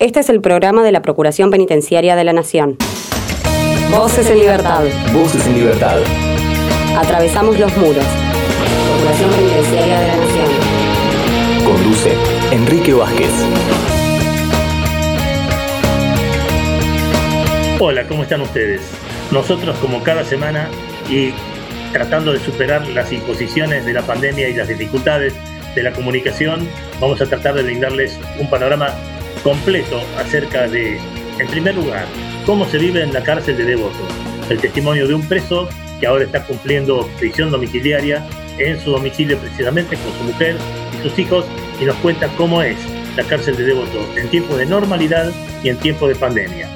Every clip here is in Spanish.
Este es el programa de la Procuración Penitenciaria de la Nación. Voces en libertad. Voces en libertad. Atravesamos los muros. Procuración Penitenciaria de la Nación. Conduce Enrique Vázquez. Hola, ¿cómo están ustedes? Nosotros, como cada semana, y tratando de superar las imposiciones de la pandemia y las dificultades de la comunicación, vamos a tratar de brindarles un panorama completo acerca de, en primer lugar, cómo se vive en la cárcel de Devoto, el testimonio de un preso que ahora está cumpliendo prisión domiciliaria en su domicilio precisamente con su mujer y sus hijos y nos cuenta cómo es la cárcel de Devoto en tiempo de normalidad y en tiempo de pandemia.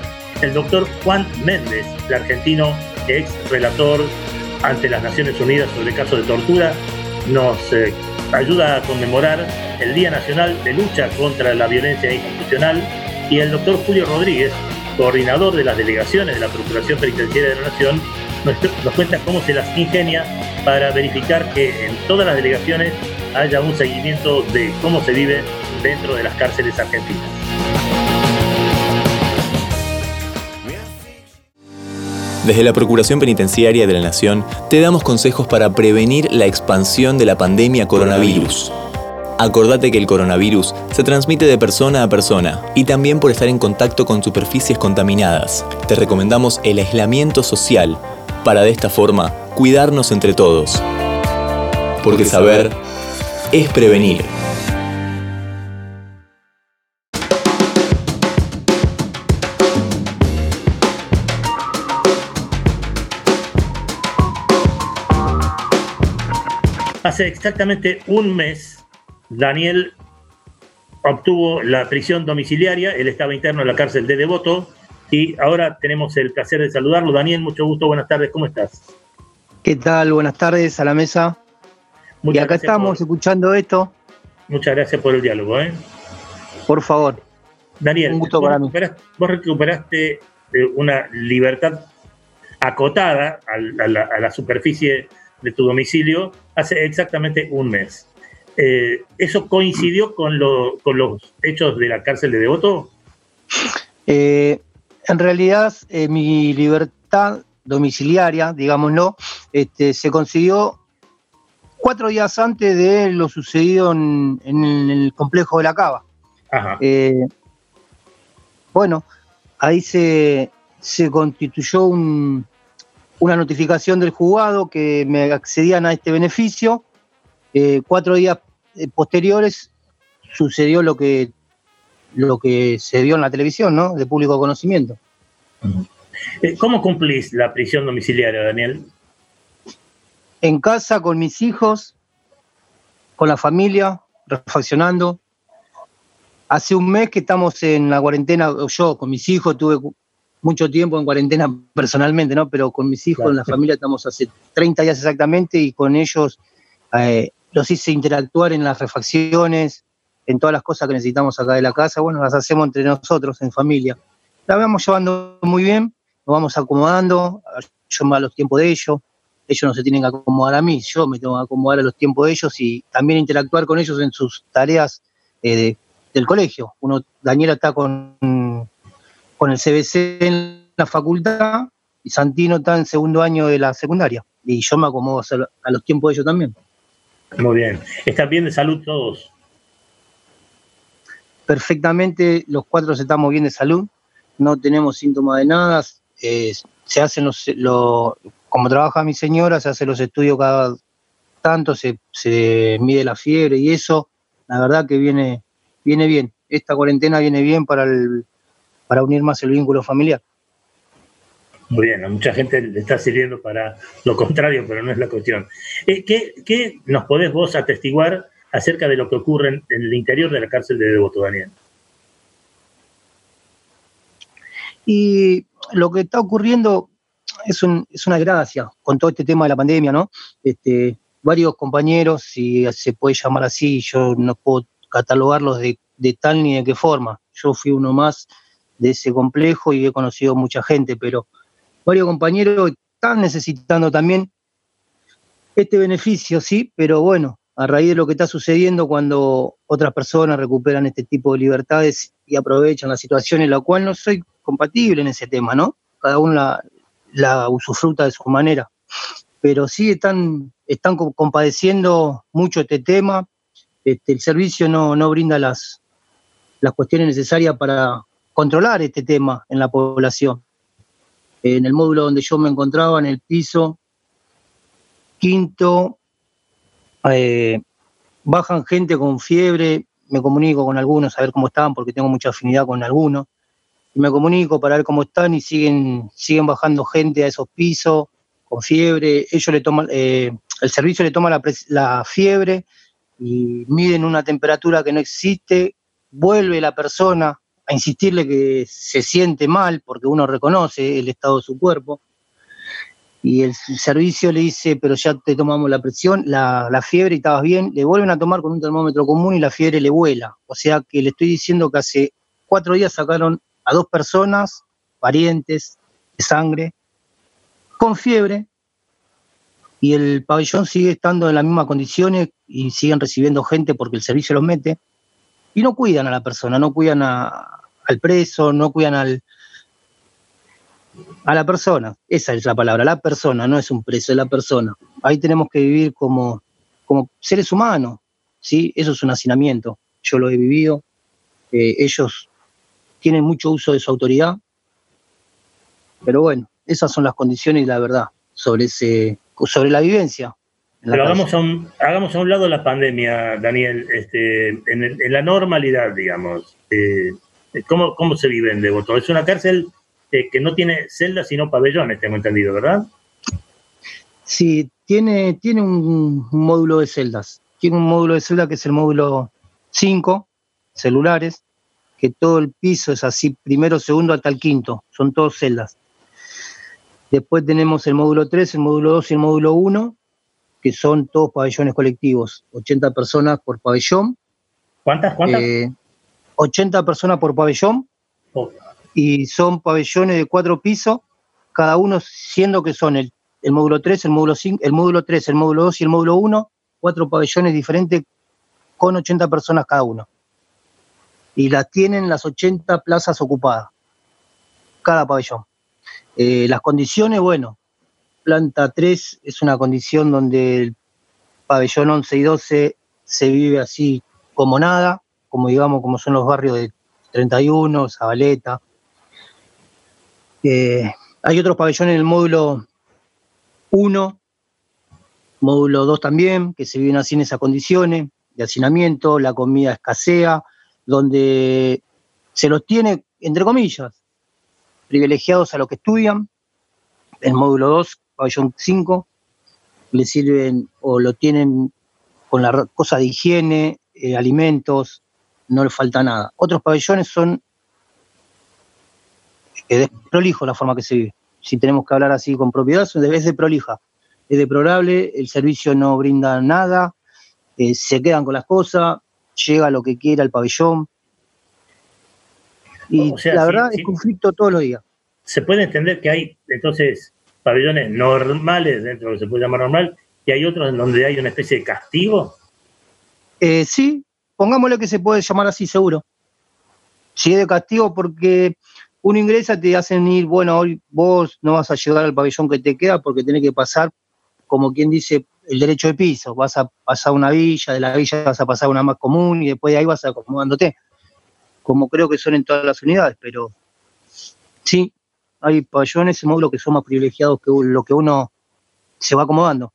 El doctor Juan Méndez, el argentino ex relator ante las Naciones Unidas sobre casos de tortura, nos eh, ayuda a conmemorar el Día Nacional de Lucha contra la Violencia Institucional y el doctor Julio Rodríguez, coordinador de las delegaciones de la Procuración Penitenciaria de la Nación, nos, cuenta cómo se las ingenia para verificar que en todas las delegaciones haya un seguimiento de cómo se vive dentro de las cárceles argentinas. Desde la Procuración Penitenciaria de la Nación te damos consejos para prevenir la expansión de la pandemia coronavirus. Acordate que el coronavirus se transmite de persona a persona y también por estar en contacto con superficies contaminadas. Te recomendamos el aislamiento social para de esta forma cuidarnos entre todos. Porque saber es prevenir. Hace exactamente un mes, Daniel obtuvo la prisión domiciliaria, él estaba interno en la cárcel de Devoto y ahora tenemos el placer de saludarlo. Daniel, mucho gusto, buenas tardes, ¿cómo estás? ¿Qué tal? Buenas tardes a la mesa. y acá estamos escuchando esto. Muchas gracias por el diálogo. ¿eh? Por favor. Daniel, Un gusto para mí. vos recuperaste eh, una libertad acotada a la superficie de tu domicilio hace exactamente un mes. Eh, ¿Eso coincidió con, con, los hechos de la cárcel de Devoto? Eh, en realidad, eh, mi libertad domiciliaria, digámoslo, este, se consiguió cuatro días antes de lo sucedido en, el complejo de la Cava. bueno, ahí se, se constituyó un, una notificación del juzgado que me accedían a este beneficio. Eh, cuatro días eh, posteriores sucedió lo que, lo que se vio en la televisión, ¿no? De público conocimiento. Eh, ¿Cómo cumplís la prisión domiciliaria, Daniel? En casa con mis hijos, con la familia, refaccionando. Hace un mes que estamos en la cuarentena, yo con mis hijos tuve mucho tiempo en cuarentena personalmente, ¿no? Pero con mis hijos, en la familia, estamos hace 30 días exactamente y con ellos eh, los hice interactuar en las refacciones, en todas las cosas que necesitamos acá de la casa. Bueno, las hacemos entre nosotros, en familia. La vamos llevando muy bien, nos vamos acomodando, yo me a los tiempos de ellos, ellos no se tienen que acomodar a mí, yo me tengo que acomodar a los tiempos de ellos y también interactuar con ellos en sus tareas eh, del colegio. Uno, Daniela está con con el CBC en la facultad y Santino está en segundo año de la secundaria. Y yo me acomodo a los tiempos de ellos también. Muy bien. ¿Están bien de salud todos? Perfectamente, los cuatro estamos bien de salud, no tenemos síntomas de nada. Eh, se hacen los, como trabaja mi señora, se hacen los estudios cada tanto, se, se mide la fiebre y eso, la verdad que viene, viene bien. Esta cuarentena viene bien para el, para unir más el vínculo familiar. Muy bien, a mucha gente le está sirviendo para lo contrario, pero no es la cuestión. Eh, ¿Qué, nos podés vos atestiguar acerca de lo que ocurre en, el interior de la cárcel de Devoto, Daniel? Y lo que está ocurriendo es, es una gracia con todo este tema de la pandemia, ¿no? Este, varios compañeros, si se puede llamar así, yo no puedo catalogarlos de, de tal ni de qué forma. Yo fui uno más de ese complejo y he conocido mucha gente, pero varios compañeros están necesitando también este beneficio, sí, pero bueno, a raíz de lo que está sucediendo cuando otras personas recuperan este tipo de libertades y aprovechan la situación en la cual no soy compatible en ese tema, ¿no? Cada uno la, la usufruta de su manera. Pero sí están, están compadeciendo mucho este tema. Este, el servicio no, no brinda las, las cuestiones necesarias para controlar este tema en la población. En el módulo donde yo me encontraba, en el piso quinto, eh, bajan gente con fiebre, me comunico con algunos a ver cómo están, porque tengo mucha afinidad con algunos, y me comunico para ver cómo están y siguen, siguen bajando gente a esos pisos con fiebre, ellos le toman, eh, el servicio le toma la, la fiebre y miden una temperatura que no existe, vuelve la persona a insistirle que se siente mal, porque uno reconoce el estado de su cuerpo, y el servicio le dice, pero ya te tomamos la presión, la, fiebre y estabas bien, le vuelven a tomar con un termómetro común y la fiebre le vuela. O sea que le estoy diciendo que hace cuatro días sacaron a dos personas, parientes, de sangre, con fiebre, y el pabellón sigue estando en las mismas condiciones y siguen recibiendo gente porque el servicio los mete, y no cuidan a la persona, no cuidan al preso, no cuidan al, a la persona, esa es la palabra, la persona, no es un preso, es la persona. Ahí tenemos que vivir como, como seres humanos, ¿sí? Eso es un hacinamiento, yo lo he vivido, eh, ellos tienen mucho uso de su autoridad, pero bueno, esas son las condiciones y la verdad sobre, ese, sobre la vivencia. Pero hagamos a, un, hagamos a un lado la pandemia, Daniel, este, en, la normalidad, digamos. Eh, ¿cómo, ¿Cómo se vive en Devoto? ¿Es una cárcel este, que no tiene celdas sino pabellones, tengo entendido, ¿verdad? Sí, tiene, tiene un, módulo de celdas. Tiene un módulo de celdas que es el módulo 5, celulares, que todo el piso es así, primero, segundo hasta el quinto, son todos celdas. Después tenemos el módulo 3, el módulo 2 y el módulo 1, que son todos pabellones colectivos, 80 personas por pabellón. ¿Cuántas? ¿Cuántas? 80 eh, personas por pabellón. Oh y son pabellones de cuatro pisos, cada uno siendo que son el, módulo 3, el módulo 5, el módulo 3, el módulo 2 y el módulo 1, cuatro pabellones diferentes con 80 personas cada uno. Y las tienen las 80 plazas ocupadas, cada pabellón. Eh, las condiciones, bueno, planta 3 es una condición donde el pabellón 11 y 12 se vive así como nada, como digamos, como son los barrios de 31, Zabaleta, hay otros pabellones en el módulo 1, módulo 2 también, que se viven así en esas condiciones de hacinamiento, la comida escasea, donde se los tiene, entre comillas, privilegiados a los que estudian. El módulo 2, pabellón 5, le sirven o lo tienen con la cosa de higiene, eh, alimentos, no le falta nada. Otros pabellones son es prolijo la forma que se vive. Si tenemos que hablar así con propiedad, es de prolija, es deplorable, el servicio no brinda nada, eh, se quedan con las cosas, llega lo que quiera al pabellón. Y la verdad es conflicto todos los días. Se puede entender que hay entonces pabellones normales dentro de lo que se puede llamar normal y hay otros en donde hay una especie de castigo. Eh, sí, pongámosle que se puede llamar así, seguro. Sí, es de castigo porque uno ingresa, te hacen ir, bueno, hoy vos no vas a llegar al pabellón que te queda porque tenés que pasar, como quien dice, el derecho de piso. Vas a pasar una villa, de la villa vas a pasar una más común y después de ahí vas acomodándote. Como creo que son en todas las unidades, pero sí, hay pabellones y módulos que son más privilegiados que lo que uno se va acomodando.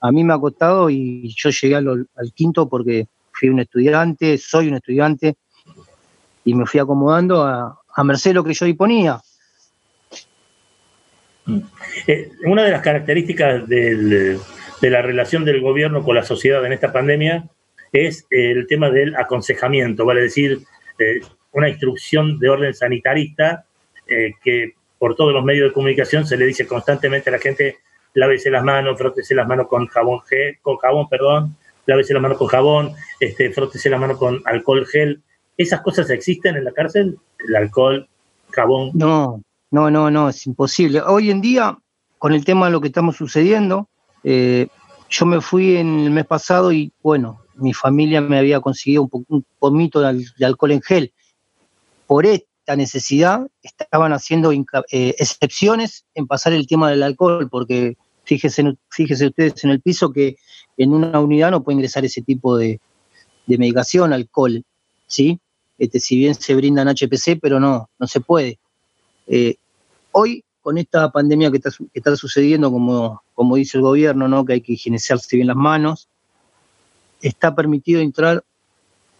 A mí me ha costado y yo llegué al, quinto porque fui un estudiante, soy un estudiante y me fui acomodando a, a merced de lo que yo disponía. Mm. Eh, una de las características de la relación del gobierno con la sociedad en esta pandemia es el tema del aconsejamiento, vale decir, eh, una instrucción de orden sanitarista eh, que por todos los medios de comunicación se le dice constantemente a la gente lávese las manos, frótese las manos con jabón gel, con jabón, perdón, lávese las manos con jabón, este, frótese las manos con alcohol gel. ¿Esas cosas existen en la cárcel? ¿El alcohol, jabón? No, no, no, no, es imposible. Hoy en día, con el tema de lo que estamos sucediendo, eh, yo me fui en el mes pasado y bueno, mi familia me había conseguido un, pomito de, alcohol en gel. por esta necesidad estaban haciendo eh, excepciones en pasar el tema del alcohol, porque fíjese, fíjese ustedes en el piso que en una unidad no puede ingresar ese tipo de, medicación, alcohol, ¿sí? Este, si bien se brindan HPC, pero no, no se puede. Eh, hoy, con esta pandemia que está, sucediendo, como, como dice el gobierno, ¿no? que hay que higienizarse bien las manos, está permitido entrar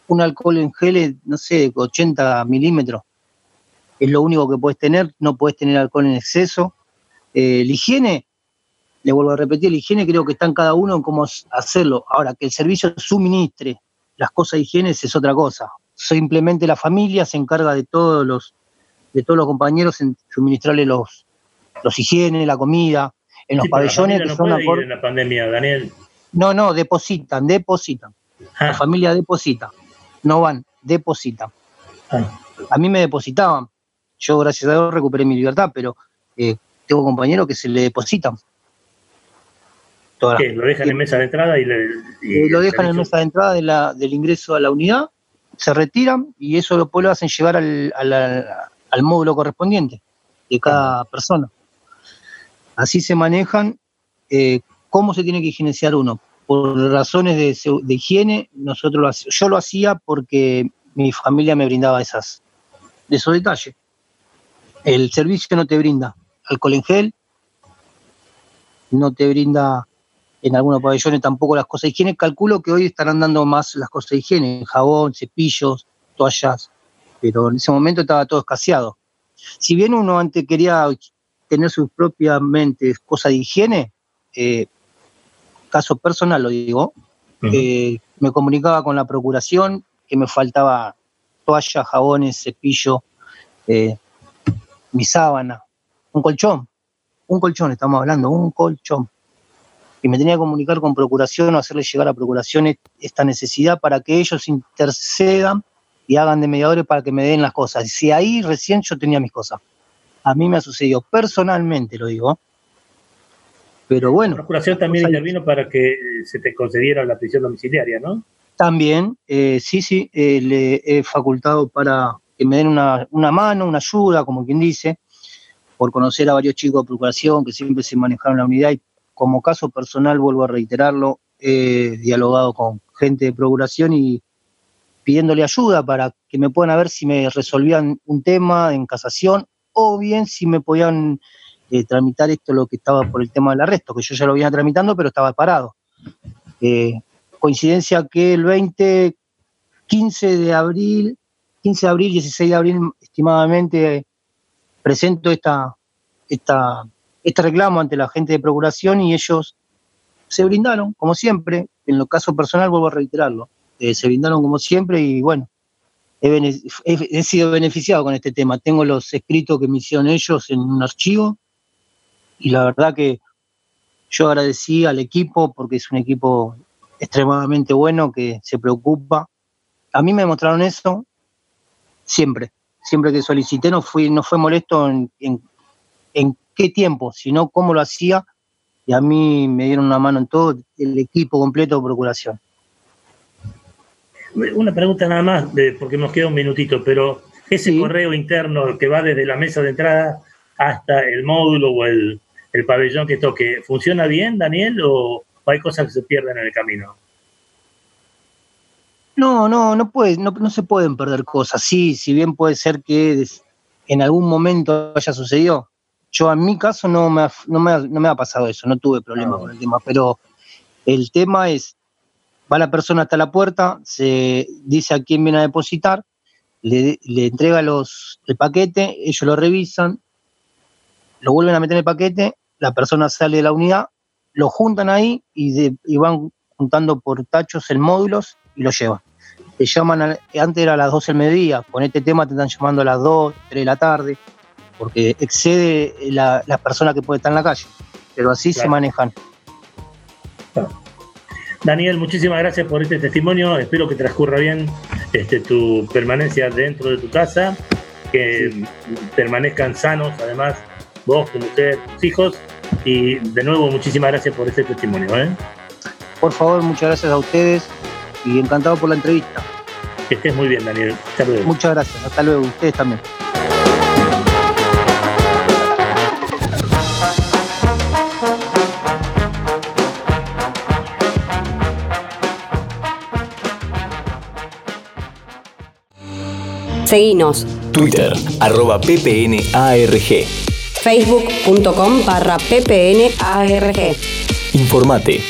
un alcohol en gel, no sé, de 80 milímetros. Es lo único que puedes tener, no puedes tener alcohol en exceso. Eh, la higiene, le vuelvo a repetir, la higiene creo que está en cada uno en cómo hacerlo. Ahora, que el servicio suministre las cosas de higiene es otra cosa. Simplemente la familia se encarga de todos los, de todos los compañeros en suministrarle los, los higiene, la comida, en los pabellones que no son puede ir en la pandemia, Daniel. No, no, depositan, depositan. La ah. familia deposita no van, depositan. Ah. A mí me depositaban. Yo, gracias a Dios, recuperé mi libertad, pero eh, tengo compañeros que se le depositan. ¿Lo dejan en mesa de entrada y, le, eh, Lo dejan en mesa de entrada de la, del ingreso a la unidad, se retiran y eso después lo hacen llevar al, al, módulo correspondiente de cada ah. persona. Así se manejan eh, cómo se tiene que higienizar uno por razones de, higiene, nosotros yo lo hacía porque mi familia me brindaba esas, de esos detalles. El servicio no te brinda alcohol en gel, no te brinda en algunos pabellones tampoco las cosas de higiene. Calculo que hoy estarán dando más las cosas de higiene, jabón, cepillos, toallas, pero en ese momento estaba todo escaseado. Si bien uno antes quería tener sus propias mentes cosas de higiene, eh, caso personal lo digo, eh, me comunicaba con la procuración que me faltaba toalla, jabones, cepillo, eh, mi sábana, un colchón, un colchón, estamos hablando, un colchón. Y me tenía que comunicar con procuración o hacerle llegar a procuración esta necesidad para que ellos intercedan y hagan de mediadores para que me den las cosas. Y si ahí recién yo tenía mis cosas. A mí me ha sucedido personalmente, lo digo, pero bueno. La Procuración también intervino para que eh, se te concediera la prisión domiciliaria, ¿no? También, eh, sí, sí, eh, le he facultado para que me den una, mano, una ayuda, como quien dice, por conocer a varios chicos de Procuración que siempre se manejaron la unidad y como caso personal, vuelvo a reiterarlo, he dialogado con gente de Procuración y pidiéndole ayuda para que me puedan ver si me resolvían un tema en casación o bien si me podían eh, tramitar esto lo que estaba por el tema del arresto, que yo ya lo venía tramitando, pero estaba parado. Eh, coincidencia que el 20, 15 de abril, 15 de abril, 16 de abril, estimadamente, presento esta, esta, este reclamo ante la gente de procuración y ellos se brindaron, como siempre, en lo caso personal vuelvo a reiterarlo, eh, se brindaron como siempre y bueno, he, he, sido beneficiado con este tema. Tengo los escritos que me hicieron ellos en un archivo y la verdad que yo agradecí al equipo porque es un equipo extremadamente bueno que se preocupa. A mí me mostraron eso siempre, siempre que solicité no, fui, no fue molesto en, en, qué tiempo, sino cómo lo hacía y a mí me dieron una mano en todo el equipo completo de procuración. Una pregunta nada más, porque nos queda un minutito, pero ese correo interno que va desde la mesa de entrada hasta el módulo o el, el pabellón que toque, ¿funciona bien, Daniel, o hay cosas que se pierden en el camino? No, no, no, puede, no, no se pueden perder cosas. Sí, si bien puede ser que en algún momento haya sucedido. Yo en mi caso no me ha, no me ha, pasado eso, no tuve problema ah, con el tema, pero el tema es, va la persona hasta la puerta, se dice a quién viene a depositar, le, le entrega los, el paquete, ellos lo revisan, lo vuelven a meter en el paquete la persona sale de la unidad, lo juntan ahí y, van juntando por tachos en módulos y lo llevan. Te llaman, antes era a las 12 del mediodía, con este tema te están llamando a las 2, 3 de la tarde, porque excede la, persona que puede estar en la calle, pero así se manejan. Daniel, muchísimas gracias por este testimonio. Espero que transcurra bien este, tu permanencia dentro de tu casa, que permanezcan sanos, además, vos, tu mujer, tus hijos. Y de nuevo, muchísimas gracias por este testimonio. ¿eh? Por favor, muchas gracias a ustedes y encantado por la entrevista. Que estés muy bien, Daniel. Hasta luego. Muchas gracias. Hasta luego. Ustedes también. Seguinos. Twitter, arroba ppnarg. Facebook.com barra ppnarg. Informate,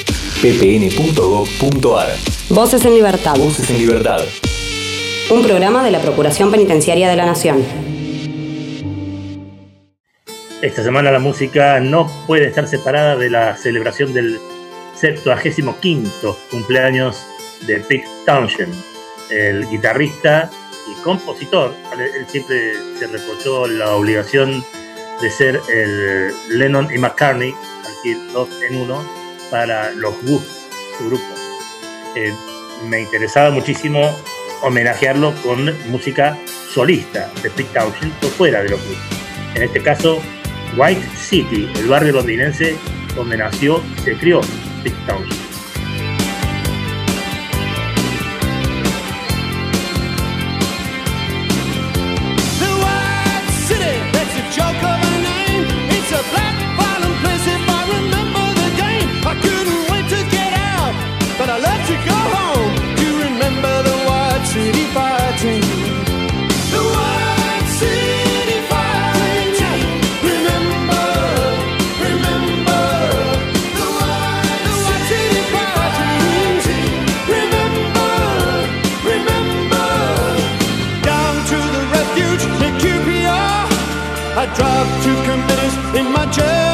ppn.gov.ar. Voces en Libertad. Voces en libertad. Un programa de la Procuración Penitenciaria de la Nación. Esta semana la música no puede estar separada de la celebración del 75 cumpleaños de Pete Townshend, el guitarrista y compositor. Él siempre se reprochó la obligación de ser el Lennon y McCartney, decir, dos en uno, para los Who, su grupo. Eh, me interesaba muchísimo homenajearlo con música solista de Pete Townshend por fuera de los Who. En este caso, White City, el barrio londinense donde nació y se crió Pete Townshend. To remember the White City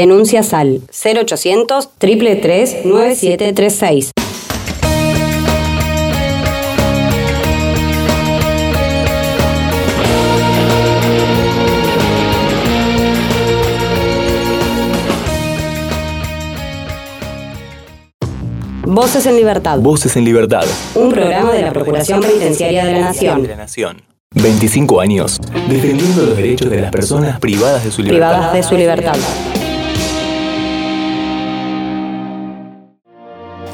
Denuncias al 0800 333 9736. Voces en Libertad. Voces en Libertad. Un programa de la Procuración Penitenciaria de la Nación. De la Nación. 25 años defendiendo los derechos de las personas privadas de su libertad. Privadas de su libertad.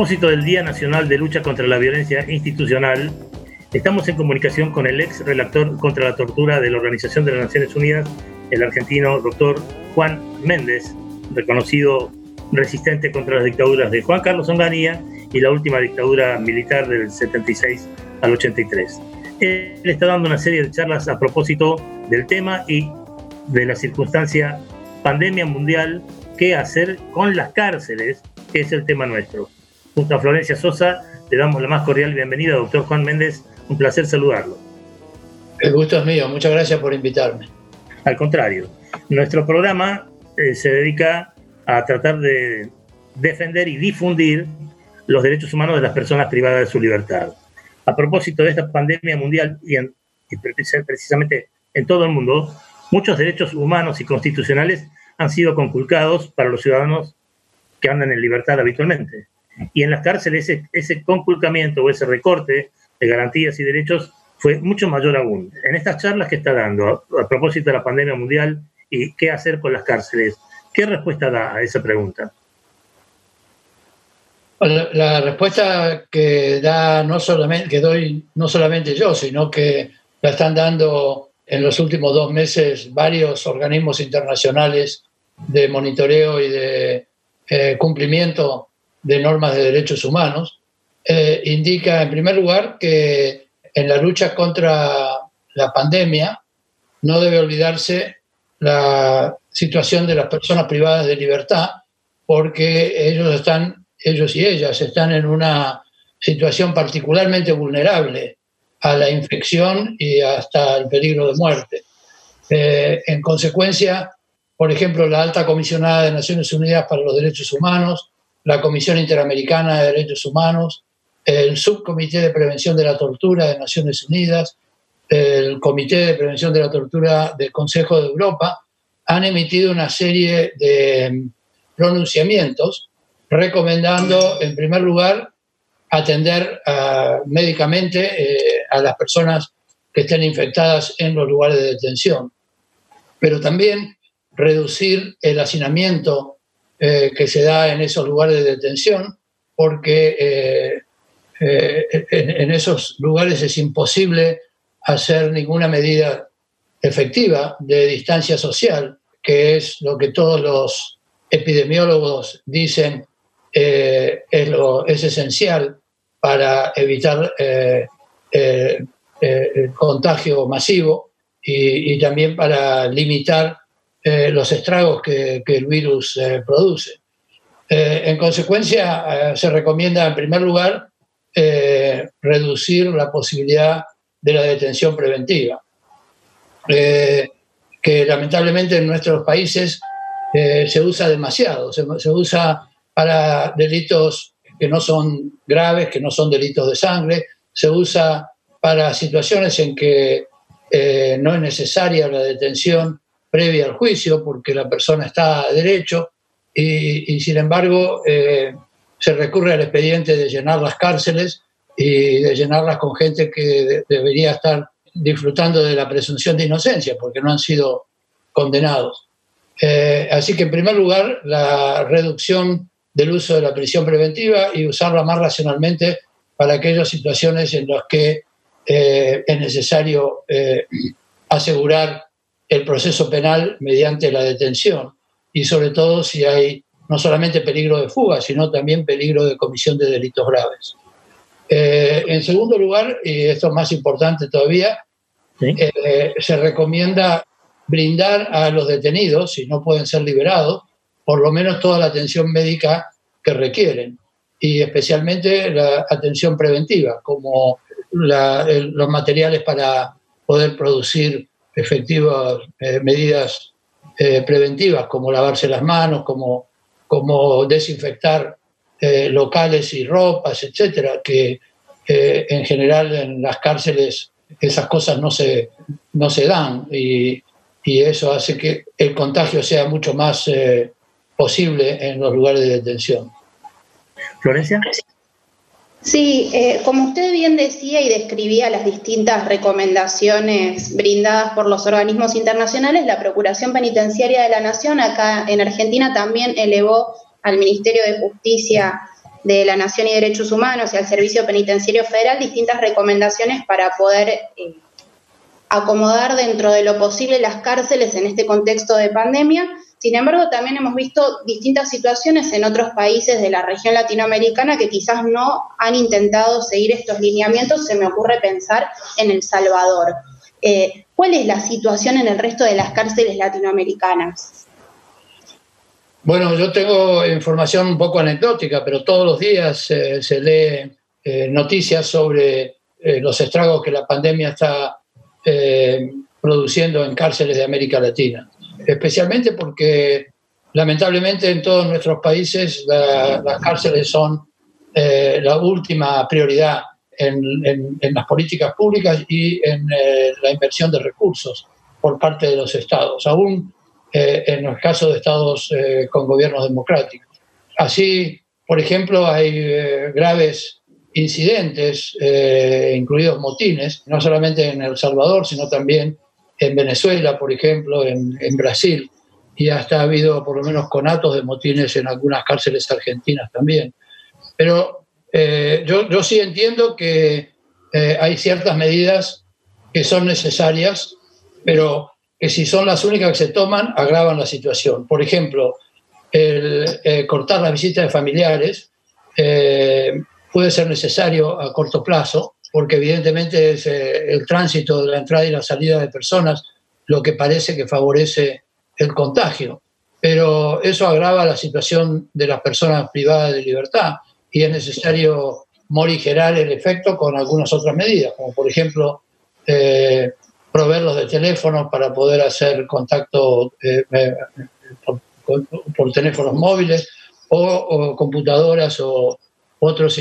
Propósito del Día Nacional de Lucha contra la Violencia Institucional, estamos en comunicación con el ex relator contra la tortura de la Organización de las Naciones Unidas, el argentino doctor Juan Méndez, reconocido resistente contra las dictaduras de Juan Carlos Onganía y la última dictadura militar del 76 al 83. Él está dando una serie de charlas a propósito del tema y de la circunstancia pandemia mundial, qué hacer con las cárceles, que es el tema nuestro. Junto a Florencia Sosa, le damos la más cordial bienvenida, doctor Juan Méndez. Un placer saludarlo. El gusto es mío, muchas gracias por invitarme. Al contrario, nuestro programa eh, se dedica a tratar de defender y difundir los derechos humanos de las personas privadas de su libertad. A propósito de esta pandemia mundial y, en, y precisamente en todo el mundo, muchos derechos humanos y constitucionales han sido conculcados para los ciudadanos que andan en libertad habitualmente. Y en las cárceles ese, ese conculcamiento o ese recorte de garantías y derechos fue mucho mayor aún. En estas charlas que está dando a, propósito de la pandemia mundial y qué hacer con las cárceles, ¿qué respuesta da a esa pregunta? La, la respuesta que da no solamente que doy no solamente yo, sino que la están dando en los últimos dos meses varios organismos internacionales de monitoreo y de eh, cumplimiento de normas de derechos humanos, eh, indica en primer lugar que en la lucha contra la pandemia no debe olvidarse la situación de las personas privadas de libertad, porque ellos están, ellos y ellas están en una situación particularmente vulnerable a la infección y hasta el peligro de muerte. Eh, en consecuencia, por ejemplo, la alta comisionada de Naciones Unidas para los Derechos Humanos, la Comisión Interamericana de Derechos Humanos, el Subcomité de Prevención de la Tortura de Naciones Unidas, el Comité de Prevención de la Tortura del Consejo de Europa, han emitido una serie de pronunciamientos recomendando, en primer lugar, atender uh, médicamente eh, a las personas que estén infectadas en los lugares de detención, pero también reducir el hacinamiento eh, que se da en esos lugares de detención, porque eh, en, en, esos lugares es imposible hacer ninguna medida efectiva de distancia social, que es lo que todos los epidemiólogos dicen eh, es, esencial para evitar eh, eh, el contagio masivo y, también para limitar los estragos que, el virus produce. en consecuencia, se recomienda en primer lugar reducir la posibilidad de la detención preventiva, que lamentablemente en nuestros países se usa demasiado, se, usa para delitos que no son graves, que no son delitos de sangre, se usa para situaciones en que eh, no es necesaria la detención previa al juicio porque la persona está a derecho y, y sin embargo eh, se recurre al expediente de llenar las cárceles y de llenarlas con gente que de, debería estar disfrutando de la presunción de inocencia porque no han sido condenados. Eh, así que en primer lugar la reducción del uso de la prisión preventiva y usarla más racionalmente para aquellas situaciones en las que eh, es necesario eh, asegurar el proceso penal mediante la detención y sobre todo si hay no solamente peligro de fuga, sino también peligro de comisión de delitos graves. Eh, en segundo lugar, y esto es más importante todavía, se recomienda brindar a los detenidos, si no pueden ser liberados, por lo menos toda la atención médica que requieren y especialmente la atención preventiva, como los materiales para poder producir efectivas eh, medidas eh, preventivas, como lavarse las manos, como, como desinfectar eh, locales y ropas, etcétera, que en general en las cárceles esas cosas no se, no se dan y, y eso hace que el contagio sea mucho más posible en los lugares de detención. Florencia. Sí, eh, como usted bien decía y describía las distintas recomendaciones brindadas por los organismos internacionales, la Procuración Penitenciaria de la Nación acá en Argentina también elevó al Ministerio de Justicia de la Nación y Derechos Humanos y al Servicio Penitenciario Federal distintas recomendaciones para poder eh, acomodar dentro de lo posible las cárceles en este contexto de pandemia sin embargo, también hemos visto distintas situaciones en otros países de la región latinoamericana que quizás no han intentado seguir estos lineamientos. Se me ocurre pensar en El Salvador. Eh, ¿Cuál es la situación en el resto de las cárceles latinoamericanas? Bueno, yo tengo información un poco anecdótica, pero todos los días eh, se lee eh, noticias sobre los estragos que la pandemia está produciendo en cárceles de América Latina especialmente porque lamentablemente en todos nuestros países las cárceles son eh, la última prioridad en, las políticas públicas y en eh, la inversión de recursos por parte de los estados, aún eh, en los casos de estados con gobiernos democráticos. Así, por ejemplo, hay graves incidentes, incluidos motines, no solamente en El Salvador, sino también en Venezuela, por ejemplo, en, Brasil, y hasta ha habido por lo menos conatos de motines en algunas cárceles argentinas también. Pero eh, yo, sí entiendo que eh, hay ciertas medidas que son necesarias, pero que si son las únicas que se toman, agravan la situación. Por ejemplo, el, eh, cortar las visitas de familiares puede ser necesario a corto plazo, porque evidentemente es eh, el tránsito de la entrada y la salida de personas lo que parece que favorece el contagio. Pero eso agrava la situación de las personas privadas de libertad y es necesario morigerar el efecto con algunas otras medidas, como por ejemplo eh, proveerlos de teléfonos para poder hacer contacto eh, por, teléfonos móviles o, computadoras o otros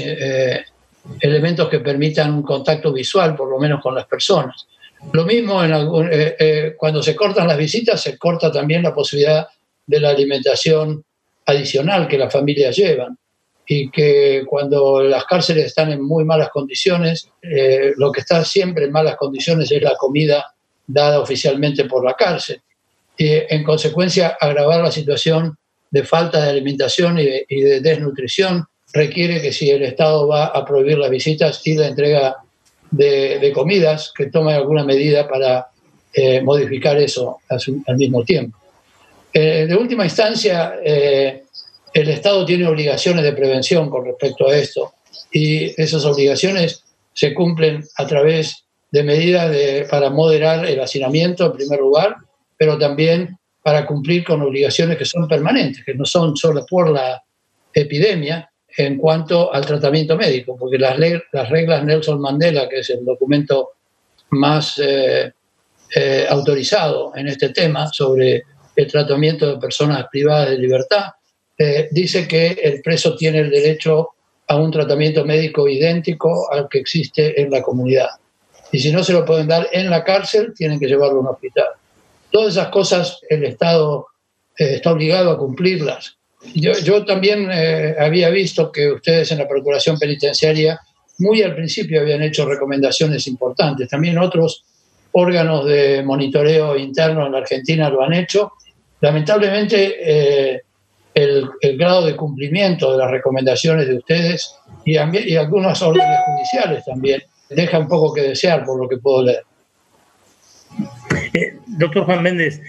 elementos que permitan un contacto visual, por lo menos con las personas. Lo mismo eh, eh, cuando se cortan las visitas, se corta también la posibilidad de la alimentación adicional que las familias llevan y que cuando las cárceles están en muy malas condiciones, eh, lo que está siempre en malas condiciones es la comida dada oficialmente por la cárcel. Y en consecuencia, agravar la situación de falta de alimentación y de desnutrición requiere que si el Estado va a prohibir las visitas y la entrega de, comidas, que tome alguna medida para eh, modificar eso al, mismo tiempo. Eh, de última instancia, eh, el Estado tiene obligaciones de prevención con respecto a esto y esas obligaciones se cumplen a través de medidas para moderar el hacinamiento en primer lugar, pero también para cumplir con obligaciones que son permanentes, que no son solo por la epidemia, en cuanto al tratamiento médico, porque las, las reglas Nelson Mandela, que es el documento más eh, eh, autorizado en este tema sobre el tratamiento de personas privadas de libertad, eh, dice que el preso tiene el derecho a un tratamiento médico idéntico al que existe en la comunidad. Y si no se lo pueden dar en la cárcel, tienen que llevarlo a un hospital. Todas esas cosas el Estado está obligado a cumplirlas yo, también eh, había visto que ustedes en la Procuración Penitenciaria muy al principio habían hecho recomendaciones importantes. También otros órganos de monitoreo interno en la Argentina lo han hecho. Lamentablemente, eh, el, grado de cumplimiento de las recomendaciones de ustedes y, y algunas órdenes judiciales también deja un poco que desear por lo que puedo leer. Eh, doctor Juan Méndez,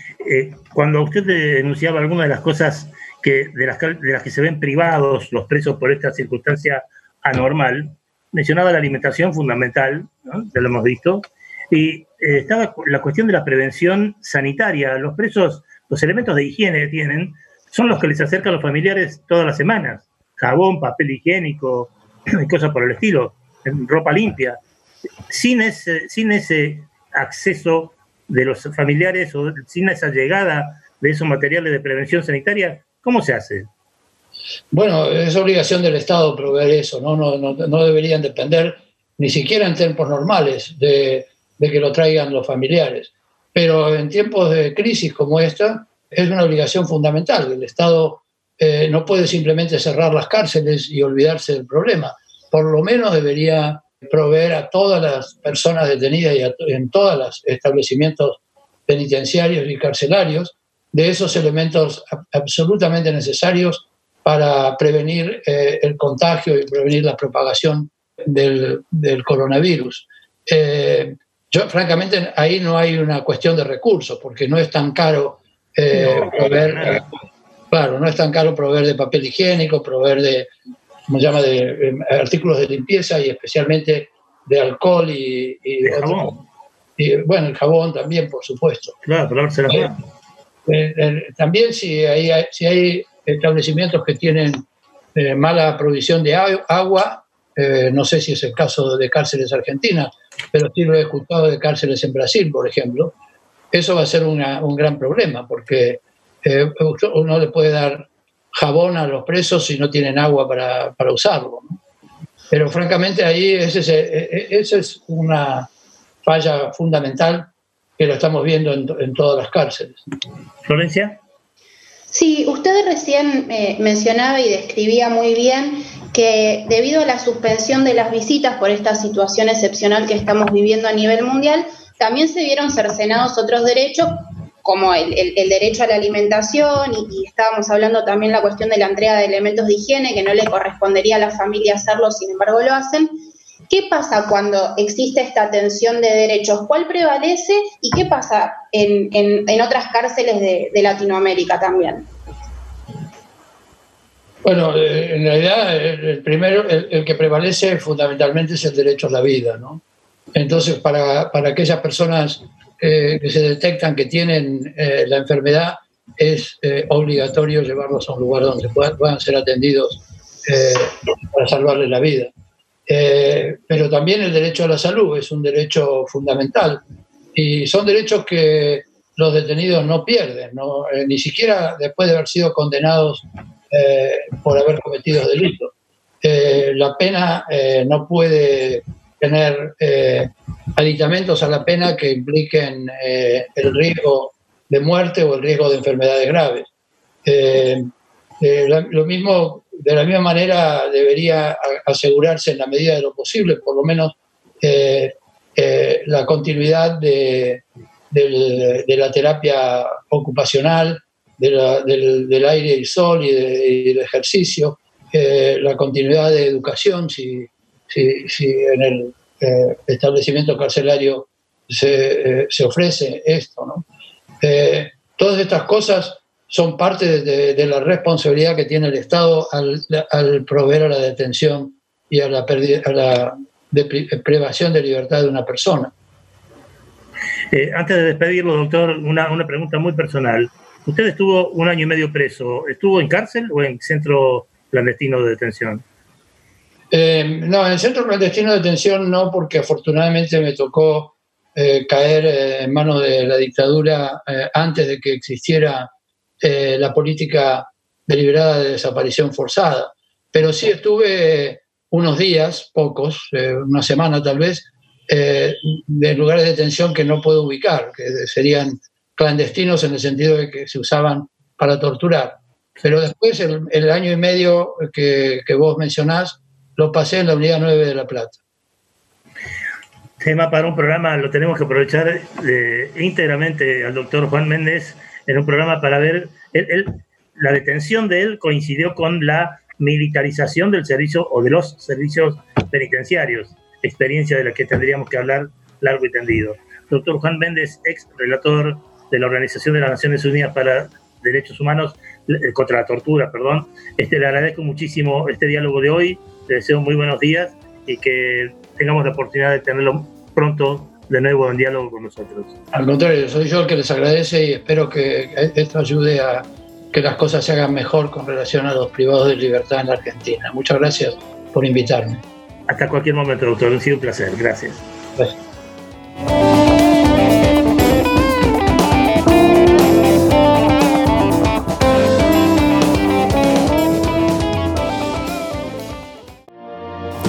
cuando usted denunciaba algunas de las cosas que, de, las, de las que se ven privados los presos por esta circunstancia anormal, mencionaba la alimentación fundamental, ya lo hemos visto, y eh, estaba la cuestión de la prevención sanitaria. Los presos, los elementos de higiene que tienen, son los que les acercan los familiares todas las semanas. Jabón, papel higiénico, cosas por el estilo, ropa limpia. Sin ese, sin ese acceso de los familiares o sin esa llegada de esos materiales de prevención sanitaria, ¿cómo se hace? Bueno, es obligación del Estado proveer eso, ¿no? No, no, no deberían depender ni siquiera en tiempos normales de, de, que lo traigan los familiares. Pero en tiempos de crisis como esta, es una obligación fundamental. El Estado eh, no puede simplemente cerrar las cárceles y olvidarse del problema. Por lo menos debería proveer a todas las personas detenidas y en todos los establecimientos penitenciarios y carcelarios de esos elementos absolutamente necesarios para prevenir eh, el contagio y prevenir la propagación del, coronavirus. Eh, yo, francamente, ahí no hay una cuestión de recursos, porque no es tan caro eh, proveer, claro, no es tan caro proveer de papel higiénico, proveer de, como se llama, de, artículos de limpieza y especialmente de alcohol y, y, bueno, el jabón también, por supuesto. Claro, la también si hay, si hay establecimientos que tienen eh, mala provisión de agua, eh, no sé si es el caso de cárceles argentinas, pero sí lo he escuchado de cárceles en Brasil, por ejemplo, eso va a ser un gran problema, porque eh, uno le puede dar jabón a los presos si no tienen agua para, para usarlo. Pero francamente ahí esa es, es, una falla fundamental que lo estamos viendo en, en todas las cárceles. Florencia. Sí, usted recién eh, mencionaba y describía muy bien que debido a la suspensión de las visitas por esta situación excepcional que estamos viviendo a nivel mundial, también se vieron cercenados otros derechos, como el, derecho a la alimentación, y, estábamos hablando también la cuestión de la entrega de elementos de higiene, que no le correspondería a la familia hacerlo, sin embargo lo hacen. ¿Qué pasa cuando existe esta tensión de derechos? ¿Cuál prevalece y qué pasa en, otras cárceles de, Latinoamérica también? Bueno, eh, en realidad el primero, el, que prevalece fundamentalmente es el derecho a la vida, ¿no? Entonces, para, aquellas personas eh, que se detectan que tienen eh, la enfermedad, es obligatorio llevarlos a un lugar donde puedan ser atendidos para salvarles la vida. Eh, pero también el derecho a la salud es un derecho fundamental y son derechos que los detenidos no pierden, eh, ni siquiera después de haber sido condenados eh, por haber cometido delitos. la pena no puede tener aditamentos a la pena que impliquen el riesgo de muerte o el riesgo de enfermedades graves. lo mismo de la misma manera debería asegurarse en la medida de lo posible, por lo menos, eh, eh, la continuidad de, la terapia ocupacional, del, aire y sol y, del ejercicio, eh, la continuidad de educación, si, en el establecimiento carcelario se, ofrece esto. todas estas cosas son parte de, la responsabilidad que tiene el Estado al, proveer a la detención y a la, a la privación de libertad de una persona. Eh, antes de despedirlo, doctor, una, una, pregunta muy personal. Usted estuvo un año y medio preso. ¿Estuvo en cárcel o en centro clandestino de detención? Eh, no, en el centro clandestino de detención no, porque afortunadamente me tocó eh, caer en manos de la dictadura antes de que existiera eh, la política deliberada de desaparición forzada. Pero sí estuve unos días, pocos, eh, una semana tal vez, eh, en lugares de detención que no puedo ubicar, que serían clandestinos en el sentido de que se usaban para torturar. Pero después, el, año y medio que, vos mencionás, lo pasé en la Unidad 9 de La Plata. Tema para un programa, lo tenemos que aprovechar íntegramente al doctor Juan Méndez en un programa para ver, la detención de él coincidió con la militarización del servicio o de los servicios penitenciarios. experiencia de la que tendríamos que hablar largo y tendido. Doctor Juan Méndez, ex relator de la Organización de las Naciones Unidas para Derechos Humanos eh, contra la tortura, perdón. Este, le agradezco muchísimo este diálogo de hoy, le deseo muy buenos días y que tengamos la oportunidad de tenerlo pronto de nuevo en diálogo con nosotros. Al contrario, soy yo el que les agradece y espero que esto ayude a que las cosas se hagan mejor con relación a los privados de libertad en la Argentina. Muchas gracias por invitarme. Hasta cualquier momento, doctor. Ha sido un placer. Gracias. gracias.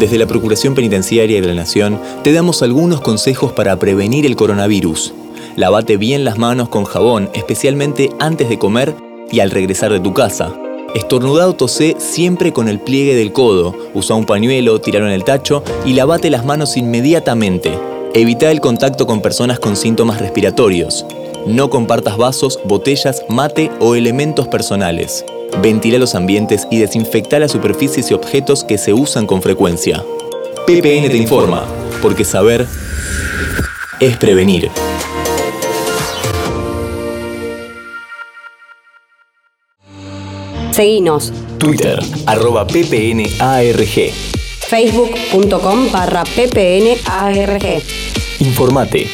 Desde la Procuración Penitenciaria de la Nación te damos algunos consejos para prevenir el coronavirus. Lavate bien las manos con jabón, especialmente antes de comer y al regresar de tu casa. Estornudá o tosé siempre con el pliegue del codo. Usa un pañuelo, tiralo en el tacho y lavate las manos inmediatamente. Evita el contacto con personas con síntomas respiratorios. No compartas vasos, botellas, mate o elementos personales. Ventila los ambientes y desinfecta las superficies y objetos que se usan con frecuencia. PPN te informa, porque saber es prevenir. Seguinos. Twitter, arroba ppnarg. Facebook.com barra ppnarg. Informate,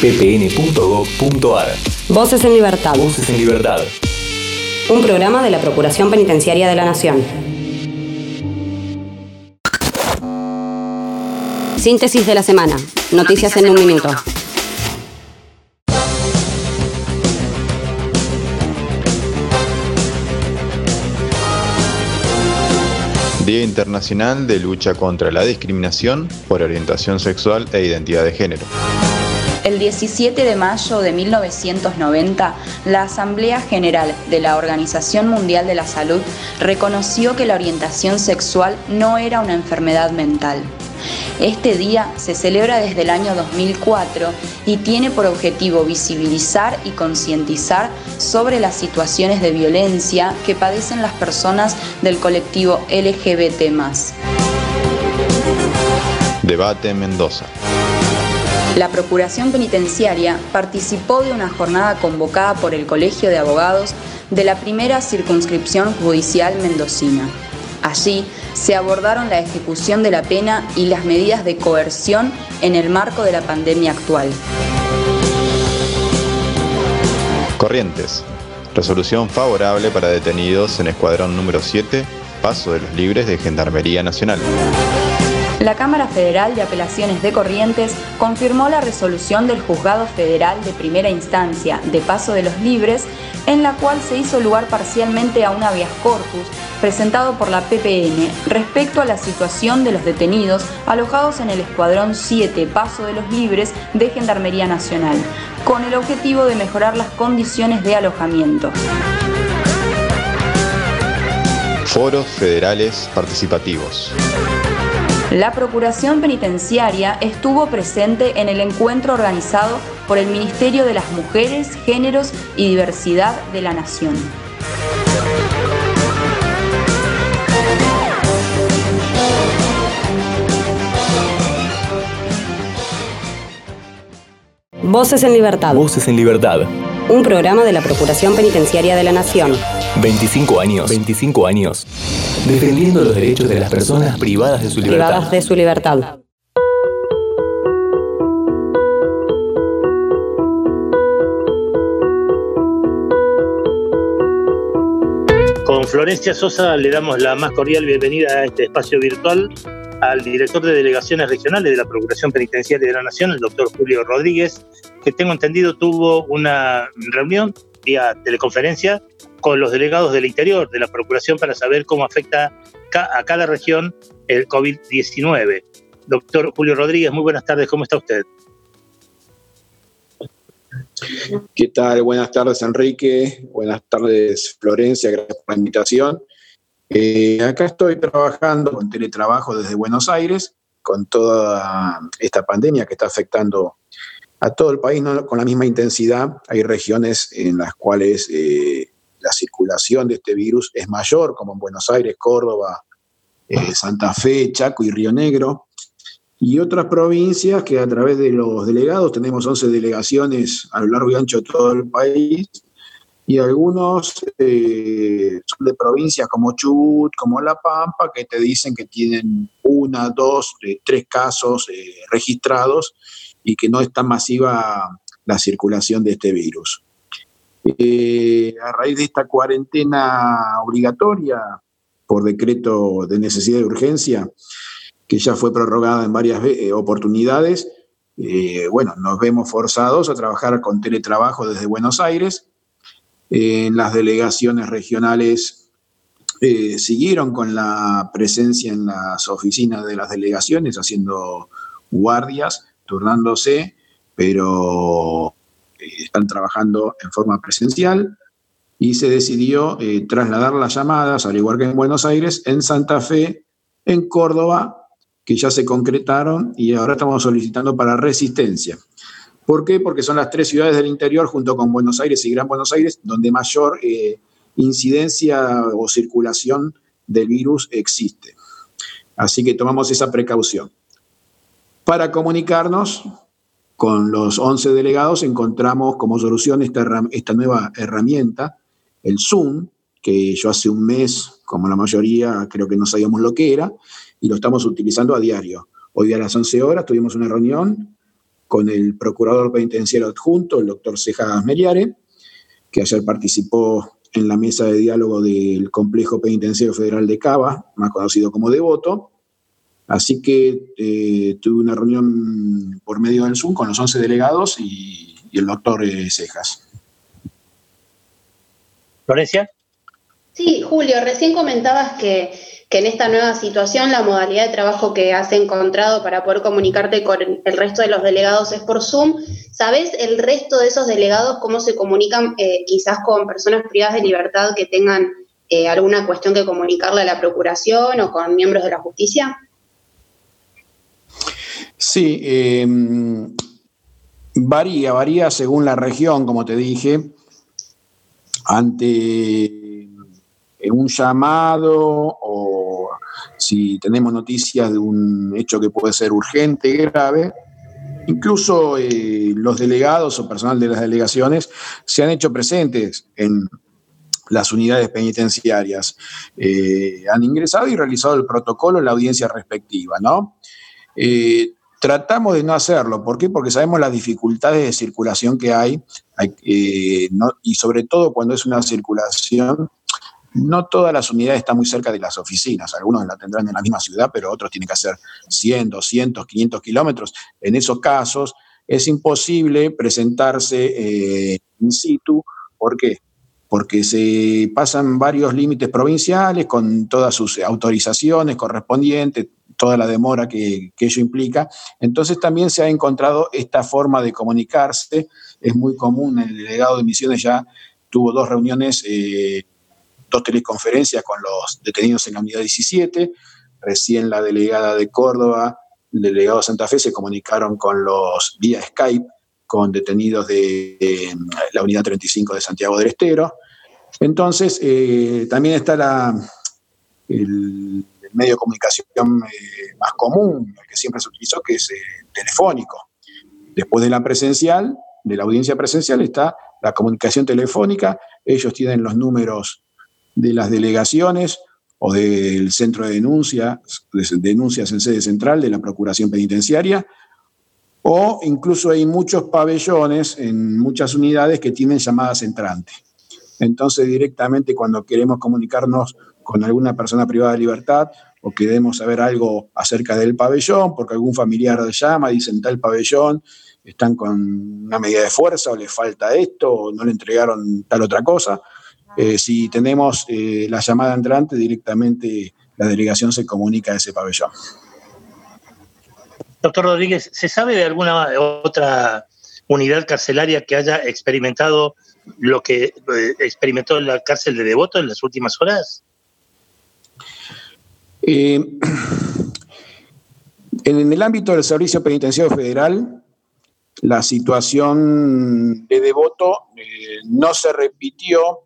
ppn.gov.ar. Voces en libertad. Voces en libertad un programa de la Procuración Penitenciaria de la Nación. Síntesis de la semana. Noticias en un minuto. Día Internacional de Lucha contra la Discriminación por Orientación Sexual e Identidad de Género. El 17 de mayo de 1990, la Asamblea General de la Organización Mundial de la Salud reconoció que la orientación sexual no era una enfermedad mental. Este día se celebra desde el año 2004 y tiene por objetivo visibilizar y concientizar sobre las situaciones de violencia que padecen las personas del colectivo LGBT. Debate en Mendoza. La Procuración Penitenciaria participó de una jornada convocada por el Colegio de Abogados de la primera circunscripción judicial mendocina. Allí se abordaron la ejecución de la pena y las medidas de coerción en el marco de la pandemia actual. Corrientes. Resolución favorable para detenidos en Escuadrón número 7, Paso de los Libres de Gendarmería Nacional. La Cámara Federal de Apelaciones de Corrientes confirmó la resolución del Juzgado Federal de Primera Instancia de Paso de los Libres, en la cual se hizo lugar parcialmente a un habeas corpus presentado por la PPN respecto a la situación de los detenidos alojados en el Escuadrón 7 Paso de los Libres de Gendarmería Nacional, con el objetivo de mejorar las condiciones de alojamiento. Foros federales participativos. La Procuración Penitenciaria estuvo presente en el encuentro organizado por el Ministerio de las Mujeres, Géneros y Diversidad de la Nación. Voces en Libertad. Voces en Libertad. Un programa de la Procuración Penitenciaria de la Nación. 25 años. 25 años defendiendo los derechos de las personas privadas de su libertad. Privadas de su libertad. Con Florencia Sosa le damos la más cordial bienvenida a este espacio virtual al director de delegaciones regionales de la Procuración Penitenciaria de la Nación, el doctor Julio Rodríguez, que tengo entendido tuvo una reunión vía teleconferencia con los delegados del interior de la Procuración para saber cómo afecta a cada región el COVID-19. Doctor Julio Rodríguez, muy buenas tardes, ¿cómo está usted? ¿Qué tal? Buenas tardes, Enrique. Buenas tardes, Florencia. Gracias por la invitación. Eh, acá estoy trabajando con teletrabajo desde Buenos Aires, con toda esta pandemia que está afectando a todo el país ¿no? con la misma intensidad. Hay regiones en las cuales eh, la circulación de este virus es mayor, como en Buenos Aires, Córdoba, eh, Santa Fe, Chaco y Río Negro. y otras provincias que a través de los delegados, tenemos 11 delegaciones a lo largo y ancho de todo el país, y algunos eh, son de provincias como Chubut, como La Pampa, que te dicen que tienen una, dos, eh, tres casos registrados y que no es tan masiva la circulación de este virus. A raíz de esta cuarentena obligatoria por decreto de necesidad de urgencia, que ya fue prorrogada en varias oportunidades, bueno, nos vemos forzados a trabajar con teletrabajo desde Buenos Aires. En las delegaciones regionales eh, siguieron con la presencia en las oficinas de las delegaciones, haciendo guardias, turnándose, pero eh, están trabajando en forma presencial y se decidió eh, trasladar las llamadas, al igual que en Buenos Aires, en Santa Fe, en Córdoba, que ya se concretaron y ahora estamos solicitando para resistencia. ¿Por qué? Porque son las tres ciudades del interior, junto con Buenos Aires y Gran Buenos Aires, donde mayor eh, incidencia o circulación del virus existe. Así que tomamos esa precaución. Para comunicarnos con los 11 delegados, encontramos como solución esta, nueva herramienta, el Zoom, que yo hace un mes, como la mayoría, creo que no sabíamos lo que era, y lo estamos utilizando a diario. Hoy a las 11 horas tuvimos una reunión con el procurador penitenciario adjunto, el doctor Cejas Meriare, que ayer participó en la mesa de diálogo del Complejo Penitenciario Federal de Cava, más conocido como Devoto. Así que eh, tuve una reunión por medio del Zoom con los 11 delegados y, el doctor eh, Cejas. Florencia. Sí, Julio, recién comentabas que que en esta nueva situación la modalidad de trabajo que has encontrado para poder comunicarte con el resto de los delegados es por Zoom. ¿Sabes el resto de esos delegados cómo se comunican eh, quizás con personas privadas de libertad que tengan eh, alguna cuestión que comunicarle a la Procuración o con miembros de la justicia? Sí, em, varía, varía según la región, como te dije. Ante un llamado o si tenemos noticias de un hecho que puede ser urgente, grave, incluso eh, los delegados o personal de las delegaciones se han hecho presentes en las unidades penitenciarias. Eh, han ingresado y realizado el protocolo en la audiencia respectiva, ¿no? Eh, tratamos de no hacerlo. ¿Por qué? Porque sabemos las dificultades de circulación que hay, y sobre todo cuando es una circulación no todas las unidades están muy cerca de las oficinas. Algunos la tendrán en la misma ciudad, pero otros tienen que hacer 100, 200, 500 kilómetros. En esos casos es imposible presentarse eh, in situ. ¿Por qué? Porque se pasan varios límites provinciales con todas sus autorizaciones correspondientes, toda la demora que, ello implica. Entonces también se ha encontrado esta forma de comunicarse. Es muy común, el delegado de misiones ya tuvo dos reuniones. Eh, dos teleconferencias con los detenidos en la unidad 17. Recién la delegada de Córdoba, el delegado de Santa Fe se comunicaron con los vía Skype con detenidos de, la unidad 35 de Santiago del Estero. Entonces, eh, también está la, el, medio de comunicación eh, más común, el que siempre se utilizó, que es eh, telefónico. Después de la presencial, de la audiencia presencial, está la comunicación telefónica. Ellos tienen los números de las delegaciones o del centro de denuncia, denuncias en sede central de la Procuración Penitenciaria, o incluso hay muchos pabellones en muchas unidades que tienen llamadas entrantes. Entonces, directamente cuando queremos comunicarnos con alguna persona privada de libertad o queremos saber algo acerca del pabellón, porque algún familiar llama, dicen tal pabellón, están con una medida de fuerza o les falta esto o no le entregaron tal otra cosa, eh, si tenemos eh, la llamada entrante, directamente la delegación se comunica a ese pabellón. Doctor Rodríguez, ¿se sabe de alguna otra unidad carcelaria que haya experimentado lo que eh, experimentó la cárcel de Devoto en las últimas horas? En el ámbito del Servicio Penitenciario Federal, la situación de Devoto no se repitió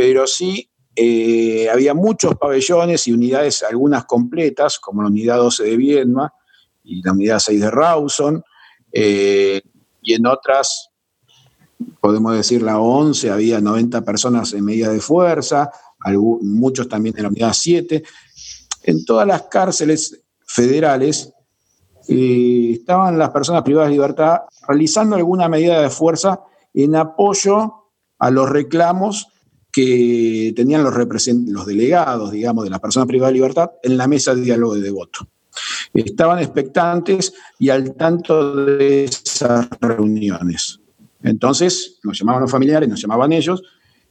pero sí eh, había muchos pabellones y unidades, algunas completas, como la unidad 12 de Viedma y la unidad 6 de Rawson, eh, y en otras, podemos decir la 11, había 90 personas en medida de fuerza, muchos también en la unidad 7. En todas las cárceles federales eh, estaban las personas privadas de libertad realizando alguna medida de fuerza en apoyo a los reclamos que tenían los, los delegados, digamos, de las personas privadas de libertad en la mesa de diálogo de voto. Estaban expectantes y al tanto de esas reuniones. Entonces nos llamaban los familiares, nos llamaban ellos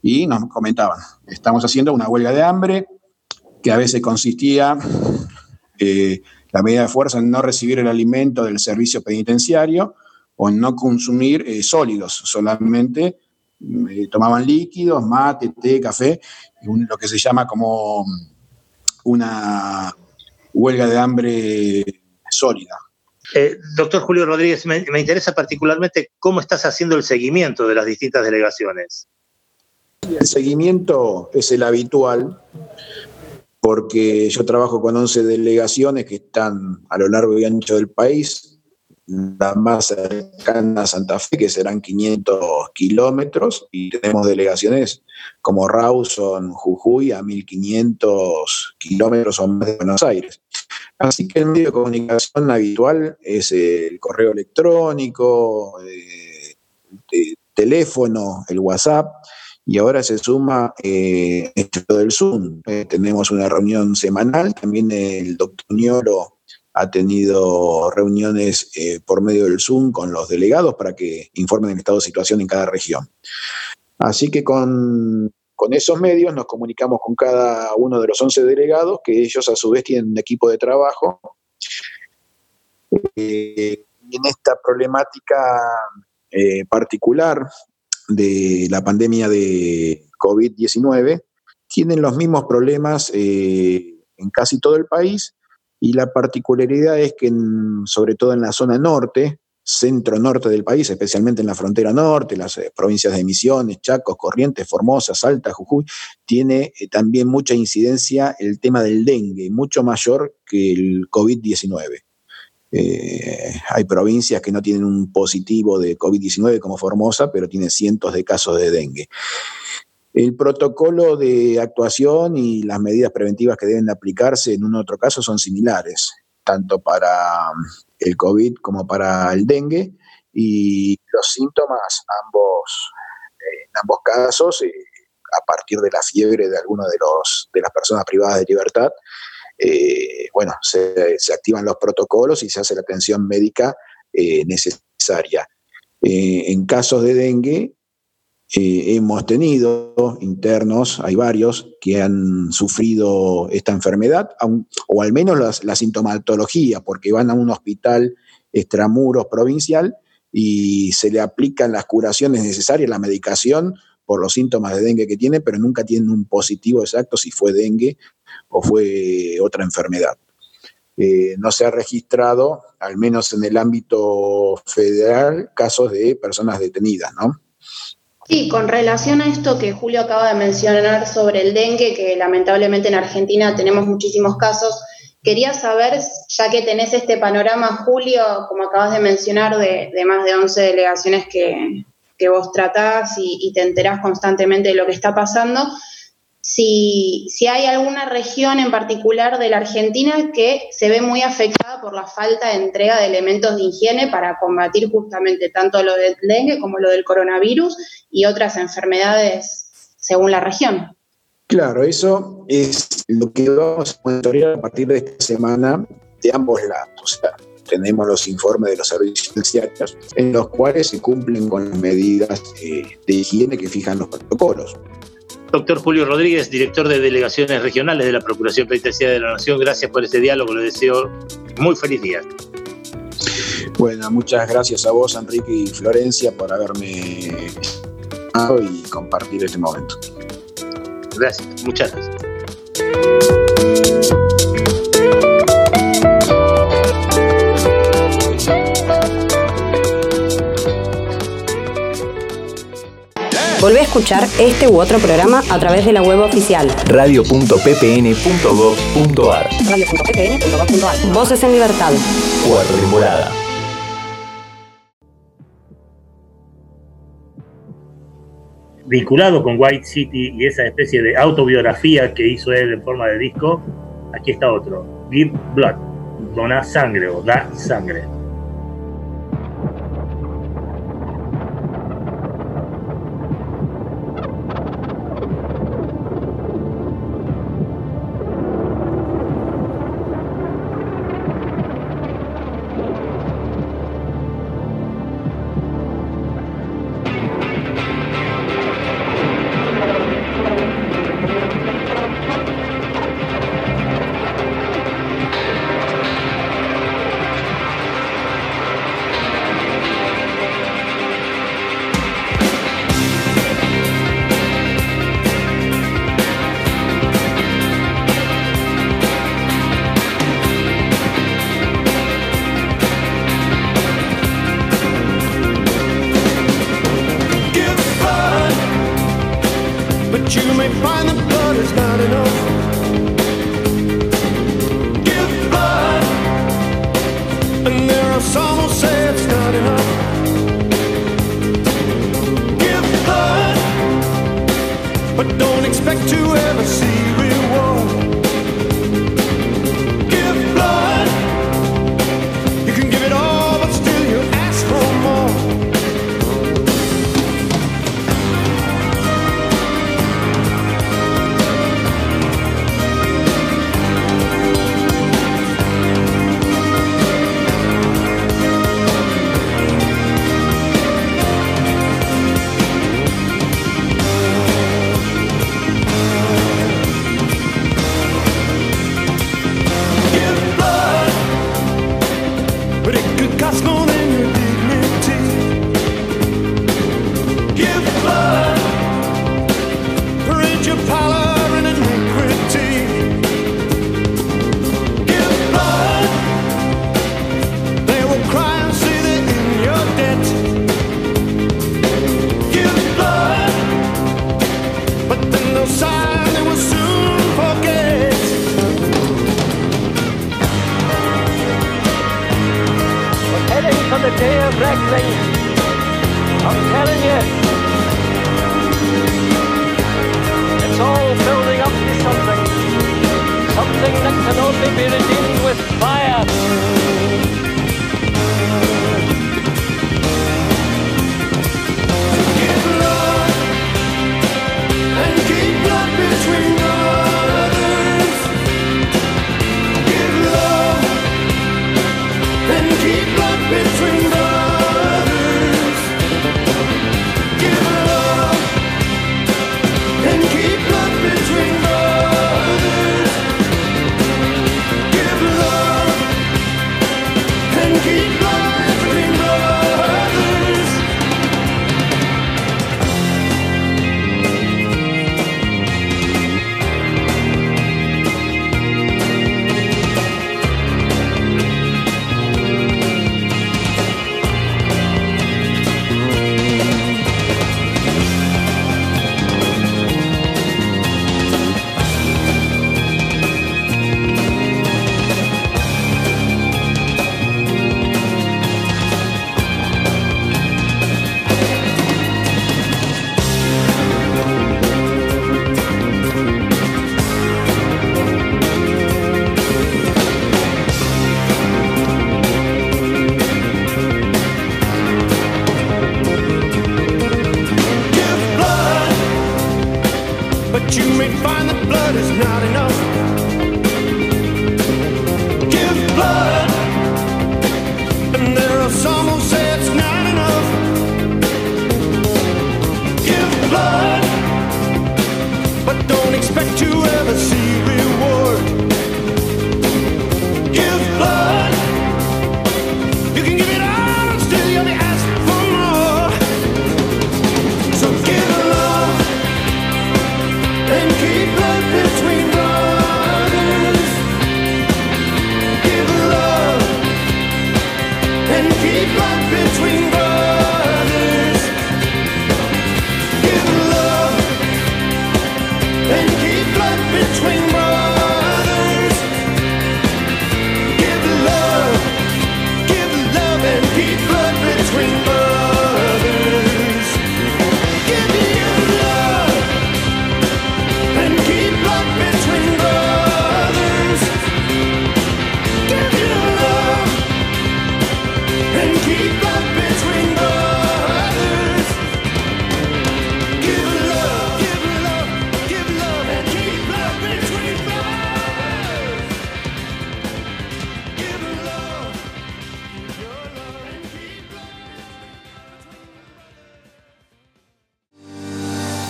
y nos comentaban, estamos haciendo una huelga de hambre que a veces consistía eh, la medida de fuerza en no recibir el alimento del servicio penitenciario o en no consumir eh, sólidos, solamente eh, tomaban líquidos, mate, té, café, lo que se llama como una huelga de hambre sólida. Doctor Julio Rodríguez, me, interesa particularmente cómo estás haciendo el seguimiento de las distintas delegaciones. El seguimiento es el habitual, porque yo trabajo con 11 delegaciones que están a lo largo y ancho del país, la más cercana a Santa Fe, que serán 500 kilómetros, y tenemos delegaciones como Rawson, Jujuy, a 1500 kilómetros o más de Buenos Aires. Así que el medio de comunicación habitual es el correo electrónico, eh, el teléfono, el WhatsApp, y ahora se suma eh, esto del Zoom. Eh, tenemos una reunión semanal, también el doctor Niolo ha tenido reuniones eh, por medio del Zoom con los delegados para que informen el estado de situación en cada región. Así que con, esos medios nos comunicamos con cada uno de los 11 delegados, que ellos a su vez tienen un equipo de trabajo. Eh, en esta problemática eh, particular de la pandemia de COVID-19, tienen los mismos problemas en casi todo el país y la particularidad es que, sobre todo en la zona norte, centro-norte del país, especialmente en la frontera norte, las eh, provincias de Misiones, Chacos, Corrientes, Formosa, Salta, Jujuy, tiene eh, también mucha incidencia el tema del dengue, mucho mayor que el COVID-19. Eh, hay provincias que no tienen un positivo de COVID-19 como Formosa, pero tiene cientos de casos de dengue. El protocolo de actuación y las medidas preventivas que deben aplicarse en un otro caso son similares, tanto para um, el COVID como para el dengue, y los síntomas ambos, eh, en ambos casos, eh, a partir de la fiebre de alguno de, los, de las personas privadas de libertad, eh, bueno, se, activan los protocolos y se hace la atención médica necesaria. en casos de dengue, eh, hemos tenido internos, hay varios, que han sufrido esta enfermedad, o al menos la sintomatología, porque van a un hospital extramuros provincial y se le aplican las curaciones necesarias, la medicación por los síntomas de dengue que tiene, pero nunca tienen un positivo exacto si fue dengue o fue otra enfermedad. Eh, no se ha registrado, al menos en el ámbito federal, casos de personas detenidas, ¿no? Sí, con relación a esto que Julio acaba de mencionar sobre el dengue, que lamentablemente en Argentina tenemos muchísimos casos, quería saber, ya que tenés este panorama, Julio, como acabas de mencionar, de, más de 11 delegaciones que, vos tratás y, y, te enterás constantemente de lo que está pasando, si, si, hay alguna región en particular de la Argentina que se ve muy afectada por la falta de entrega de elementos de higiene para combatir justamente tanto lo del dengue como lo del coronavirus y otras enfermedades según la región. Claro, eso es lo que vamos a monitorear a partir de esta semana de ambos lados. O sea, tenemos los informes de los servicios terciarios en los cuales se cumplen con las medidas eh, de higiene que fijan los protocolos. Doctor Julio Rodríguez, director de Delegaciones Regionales de la Procuración Penitenciaria de la Nación, gracias por este diálogo, le deseo muy feliz día. Bueno, muchas gracias a vos, Enrique y Florencia, por haberme y compartir este momento. Gracias, muchas gracias. Escuchar este u otro programa a través de la web oficial radio.ppn.gov.ar. radio.ppn.gov.ar. Voces en Libertad. Cuarta temporada. vinculado con White City y esa especie de autobiografía que hizo él en forma de disco, aquí está otro, Give Blood, dona sangre o da sangre. But you may find that blood is not enough. Give blood, and there are some who say it's not enough. Give blood, but don't expect to ever see.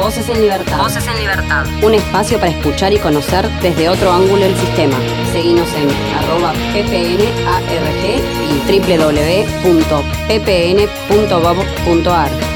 Voces en Libertad. Voces en Libertad. Un espacio para escuchar y conocer desde otro ángulo el sistema. Seguimos en arroba ppnarg y www.ppn.gov.ar.